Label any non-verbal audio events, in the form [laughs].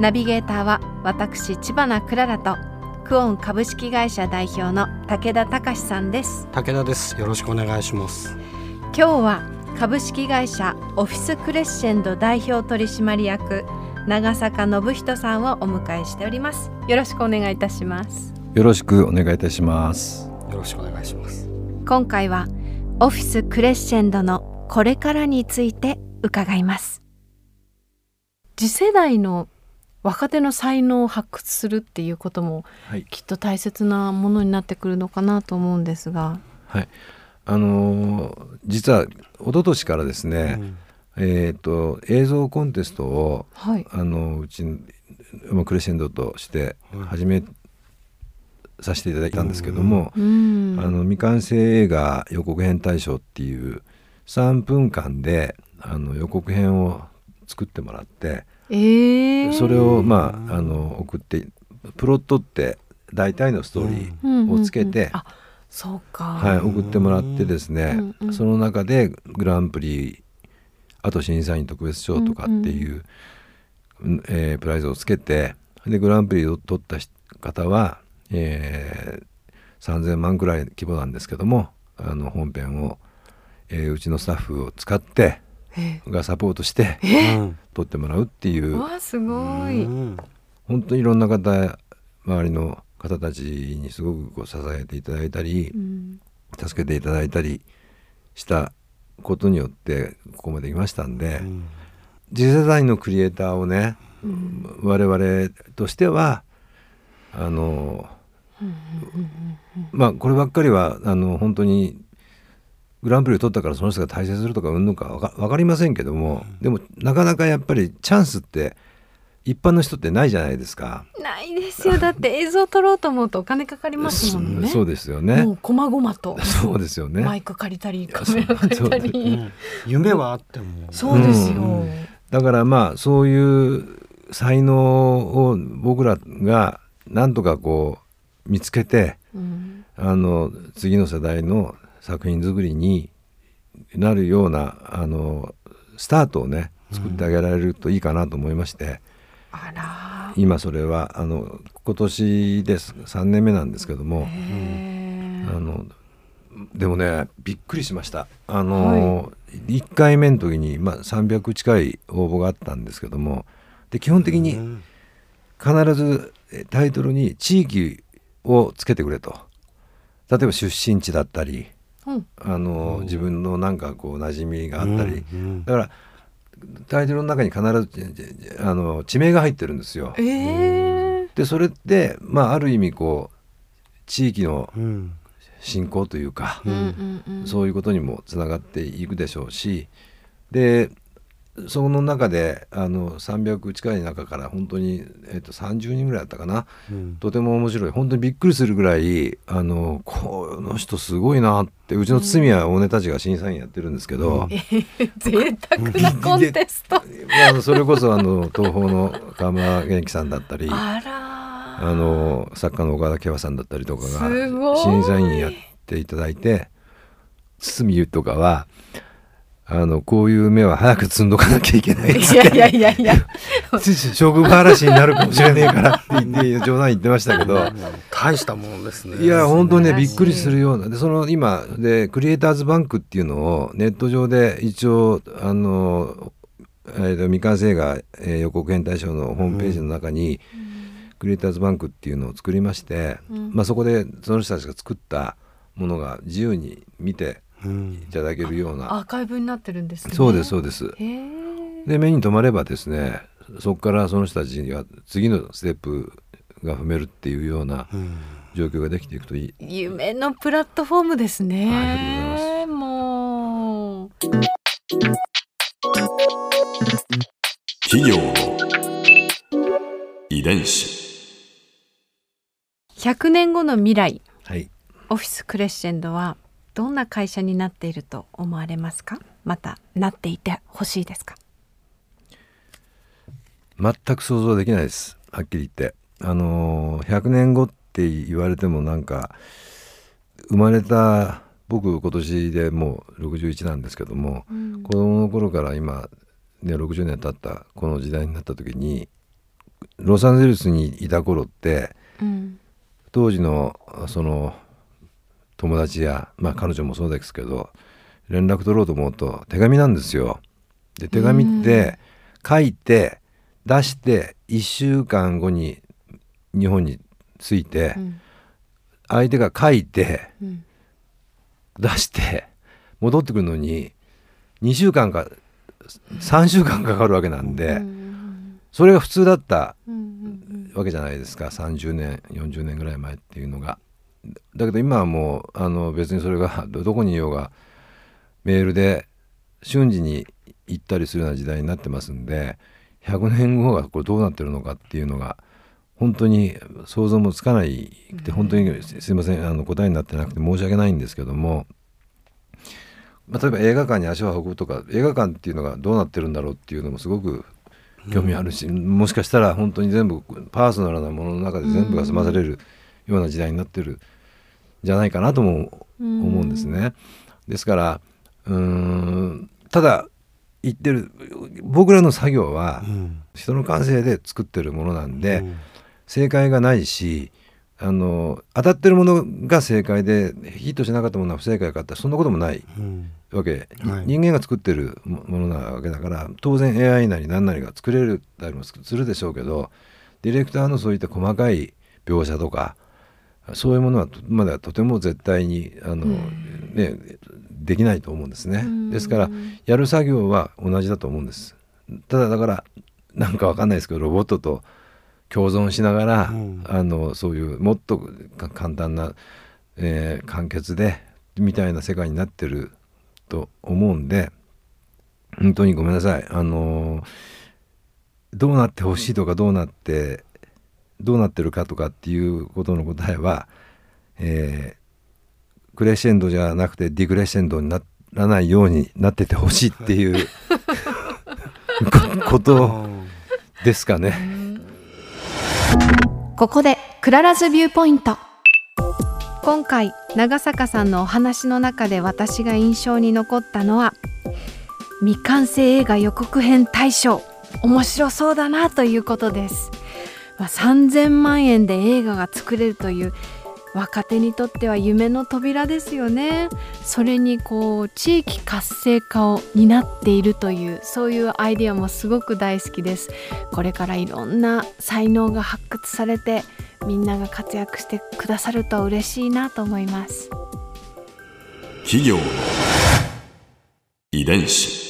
ナビゲーターは私千葉なクララとクオン株式会社代表の武田隆さんです。武田です。よろしくお願いします。今日は株式会社オフィスクレッシェンド代表取締役長坂信人さんをお迎えしております。よろしくお願いいたします。よろしくお願いいたします。よろしくお願いします。今回はオフィスクレッシェンドのこれからについて伺います。次世代の若手の才能を発掘するっていうこともはい、きっと大切なものになってくるのかなと思うんですが。はい、あのー実は一昨年からですね、うん。えっ、と映像コンテストをはい。あのうちまあクレッシェンドとして始めさせていただいたんですけども、うん。あの未完成映画予告編大賞っていう3分間であの予告編を作ってもらって、えー、それをまああの送ってプロットって大体のストーリーをつけて、うんうんうんあそうか、はい、送ってもらってですね、うんうん。その中でグランプリあと審査員特別賞とかっていう、うんえープライズをつけてでグランプリを取った方は、えー3,000万くらい規模なんですけどもあの本編を、えーうちのスタッフを使ってえがサポートしてうん取ってもらうっていう。うわすごい、うん。本当にいろんな方周りの方たちにすごくこう支えていただいたり、うん。助けていただいたりしたことによってここまで来ましたんで、うん。次世代のクリエイターをね、我々としてはあの、まあこればっかりはあの本当にグランプリを取ったからその人が大成するとかうんのかわか分かりませんけども、でもなかなかやっぱりチャンスって一般の人ってないじゃないですか。ないですよ。だって映像撮ろうと思うとお金かかりますもんね。[laughs] そうですよね。も。う細々と。そうですよね。マイク借りたりカメラ借りたうりん夢はあっても。そうですよ、うだからまあそういう才能を僕らがなんとかこう見つけてうん。あの次の世代の作品作りになるようなあのスタートをね作ってあげられるといいかなと思いまして、あら。今それはあの今年です3年目なんですけども、へあのでもねびっくりしました。あの、1回目の時に、まあ、300近い応募があったんですけども。で基本的にうん必ずえタイトルに地域をつけてくれと。例えば出身地だったりうんあの自分のなんかこう馴染みがあったり、うんだからタイトルの中に必ずあの地名が入ってるんですよ。えー、でそれって、まあ、ある意味こう地域のうん。振興というか、そういうことにもつながっていくでしょうし。でその中であの300近い中から本当に、えっと30人ぐらいだったかな。うん。とても面白い。本当にびっくりするぐらいあのこの人すごいなってうちの堤谷大根たちが審査員やってるんですけど、贅沢なコンテスト。[laughs] あのそれこそあの東宝の川村元気さんだったりあの作家の岡田圭和さんだったりとかが審査員やっていただいて堤とかはあのこういう目は早く積んどかなきゃいけないっつっていやいやいやいや。[laughs] 職場嵐になるかもしれねえからって言って冗談言ってましたけど。大したもんですね。いや本当にねびっくりするような。でその今でクリエイターズバンクっていうのをネット上で一応あの、えーと未完成映画、えー予告編大賞のホームページの中に、クリエイターズバンクっていうのを作りまして、うん。まあ、そこでその人たちが作ったものが自由に見てうんいただけるような。アーカイブになってるんですね。そうですそうです。へえで目に留まればですねそこからその人たちには次のステップが踏めるっていうようなうん。状況ができていくといい。夢のプラットフォームですね、ありがとうございもう。企業の遺伝子。100年後の未来。はい。オフィスクレッシェンドはどんな会社になっていると思われますか？またなっていてほしいですか？全く想像できないです。はっきり言って。あのー100年後って言われてもなんか生まれた僕今年でもう61なんですけども、子供の頃から今ね60年経ったこの時代になった時にロサンゼルスにいた頃ってうん。当時のその友達や、まあ、彼女もそうですけど連絡取ろうと思うと手紙なんですよ。で手紙って書いて出して1週間後に日本に着いてうん。相手が書いてうん。出して戻ってくるのに2週間か3週間かかるわけなんでうんそれが普通だったわけじゃないですか。30年40年ぐらい前っていうのが。だけど今はもうあの別にそれがどどこにいようがメールで瞬時に行ったりするような時代になってますんで100年後がこれどうなってるのかっていうのが本当に想像もつかないって本当にすすいませんあの答えになってなくて申し訳ないんですけども、まあ、例えば映画館に足を運ぶとか映画館っていうのがどうなってるんだろうっていうのもすごく興味あるし、もしかしたら本当に全部パーソナルなものの中で全部が済まされるような時代になってるんじゃないかなとも思うんですね。ですからうーんただ言ってる僕らの作業はうん。人の感性で作ってるものなんで、うん。正解がないしあの当たってるものが正解でヒットしなかったものは不正解かってそんなこともないうん。わけ、はい。人間が作ってるもものなわけだから当然 AI なり何なりが作れるたりもするでしょうけどディレクターのそういった細かい描写とかそういうものはとまだとても絶対にあの、ね、できないと思うんですね。ですからやる作業は同じだと思うんです。ただだからなんかわかんないですけどロボットと共存しながら、うんあのそういうもっとか簡単な、えー簡潔でみたいな世界になってると思うんで本当にごめんなさいあのーどうなってほしいとかどうなってどうなってるかとかっていうことの答えは、えークレッシェンドじゃなくてディクレッシェンドにならないようになっててほしいっていうこ [laughs] ことですかね。ここでクララズビューポイント。今回長坂さんのお話の中で私が印象に残ったのは未完成映画予告編大賞。面白そうだなということです、まあ、3000万円で映画が作れるという若手にとっては夢の扉ですよね。それにこう地域活性化を担っているというそういうアイデアもすごく大好きです。これからいろんな才能が発掘されてみんなが活躍してくださると嬉しいなと思います。企業の遺伝子。